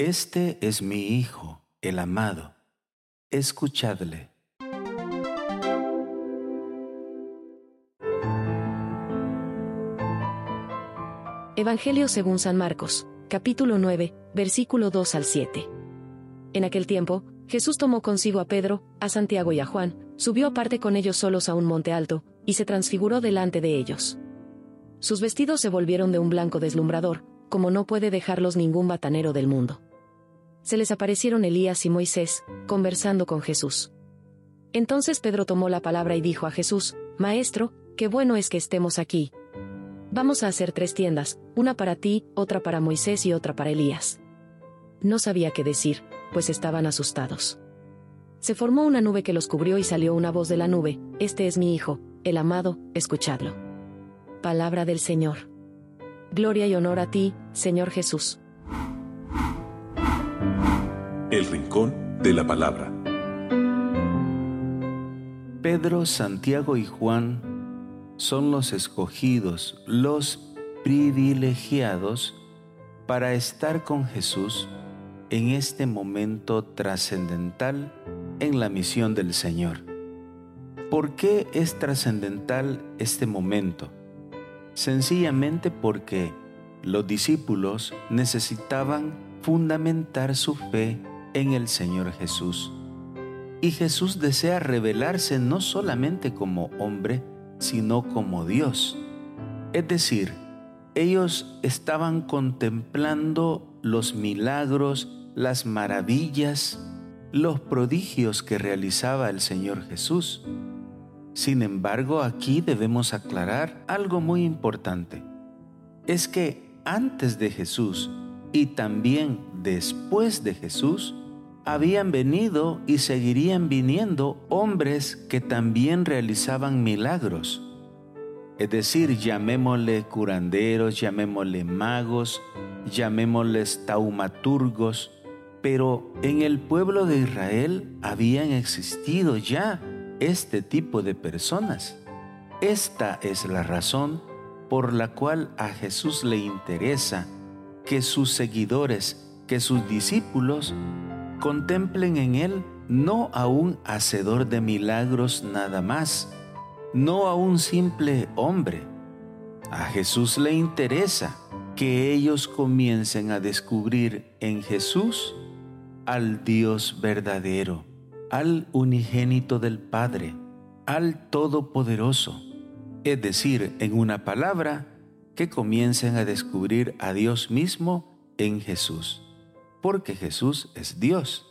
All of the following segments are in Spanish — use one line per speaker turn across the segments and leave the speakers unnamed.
Este es mi Hijo, el amado. Escuchadle.
Evangelio según San Marcos, capítulo 9, versículo 2 al 7. En aquel tiempo, Jesús tomó consigo a Pedro, a Santiago y a Juan, subió aparte con ellos solos a un monte alto, y se transfiguró delante de ellos. Sus vestidos se volvieron de un blanco deslumbrador, como no puede dejarlos ningún batanero del mundo se les aparecieron Elías y Moisés, conversando con Jesús. Entonces Pedro tomó la palabra y dijo a Jesús, Maestro, qué bueno es que estemos aquí. Vamos a hacer tres tiendas, una para ti, otra para Moisés y otra para Elías. No sabía qué decir, pues estaban asustados. Se formó una nube que los cubrió y salió una voz de la nube, Este es mi Hijo, el amado, escuchadlo. Palabra del Señor. Gloria y honor a ti, Señor Jesús.
El Rincón de la Palabra.
Pedro, Santiago y Juan son los escogidos, los privilegiados para estar con Jesús en este momento trascendental en la misión del Señor. ¿Por qué es trascendental este momento? Sencillamente porque los discípulos necesitaban fundamentar su fe en el Señor Jesús. Y Jesús desea revelarse no solamente como hombre, sino como Dios. Es decir, ellos estaban contemplando los milagros, las maravillas, los prodigios que realizaba el Señor Jesús. Sin embargo, aquí debemos aclarar algo muy importante. Es que antes de Jesús y también después de Jesús, habían venido y seguirían viniendo hombres que también realizaban milagros. Es decir, llamémosle curanderos, llamémosle magos, llamémosles taumaturgos, pero en el pueblo de Israel habían existido ya este tipo de personas. Esta es la razón por la cual a Jesús le interesa que sus seguidores, que sus discípulos contemplen en Él no a un hacedor de milagros nada más, no a un simple hombre. A Jesús le interesa que ellos comiencen a descubrir en Jesús al Dios verdadero, al unigénito del Padre, al Todopoderoso. Es decir, en una palabra, que comiencen a descubrir a Dios mismo en Jesús porque Jesús es Dios.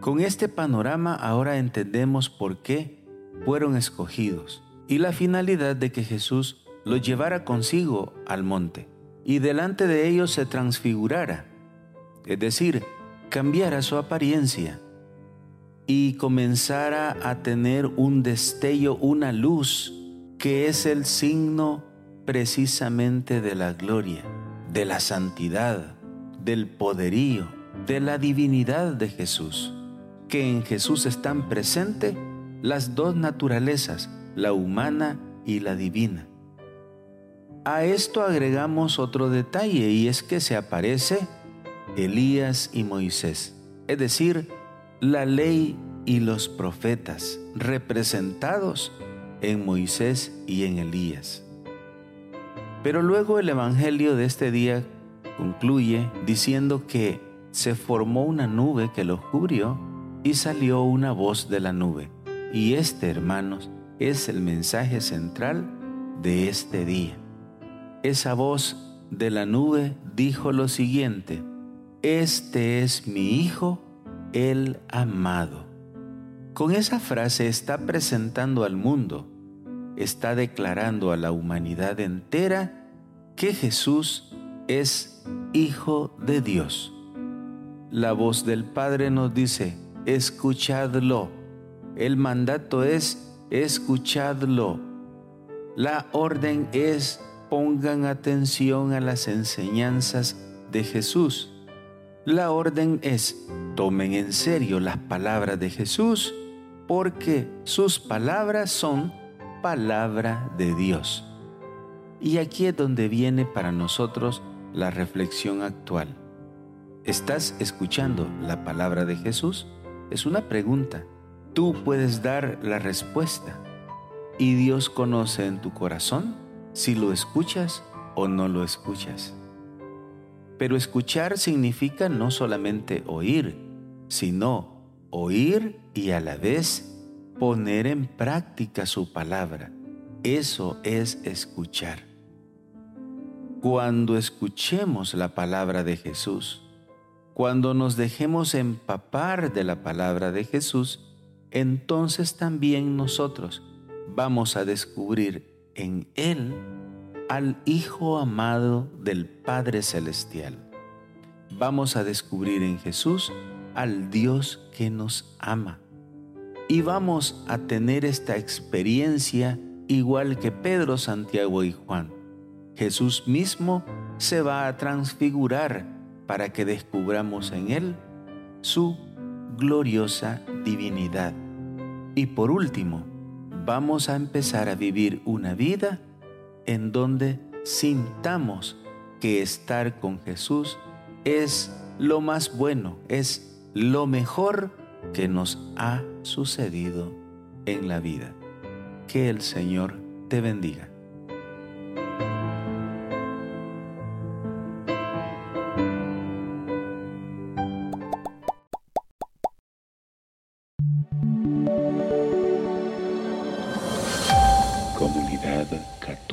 Con este panorama ahora entendemos por qué fueron escogidos y la finalidad de que Jesús los llevara consigo al monte y delante de ellos se transfigurara, es decir, cambiara su apariencia y comenzara a tener un destello, una luz, que es el signo precisamente de la gloria, de la santidad, del poderío, de la divinidad de Jesús, que en Jesús están presentes las dos naturalezas, la humana y la divina. A esto agregamos otro detalle y es que se aparece Elías y Moisés, es decir, la ley y los profetas representados en Moisés y en Elías. Pero luego el Evangelio de este día concluye diciendo que se formó una nube que lo cubrió y salió una voz de la nube. Y este, hermanos, es el mensaje central de este día. Esa voz de la nube dijo lo siguiente, Este es mi Hijo, el amado. Con esa frase está presentando al mundo, está declarando a la humanidad entera que Jesús es Hijo de Dios. La voz del Padre nos dice, escuchadlo. El mandato es, escuchadlo. La orden es, pongan atención a las enseñanzas de Jesús. La orden es, tomen en serio las palabras de Jesús, porque sus palabras son palabra de Dios. Y aquí es donde viene para nosotros la reflexión actual. ¿Estás escuchando la palabra de Jesús? Es una pregunta. Tú puedes dar la respuesta. Y Dios conoce en tu corazón si lo escuchas o no lo escuchas. Pero escuchar significa no solamente oír, sino oír y a la vez poner en práctica su palabra. Eso es escuchar. Cuando escuchemos la palabra de Jesús, cuando nos dejemos empapar de la palabra de Jesús, entonces también nosotros vamos a descubrir en Él al Hijo amado del Padre Celestial. Vamos a descubrir en Jesús al Dios que nos ama. Y vamos a tener esta experiencia igual que Pedro, Santiago y Juan. Jesús mismo se va a transfigurar para que descubramos en Él su gloriosa divinidad. Y por último, vamos a empezar a vivir una vida en donde sintamos que estar con Jesús es lo más bueno, es lo mejor que nos ha sucedido en la vida. Que el Señor te bendiga.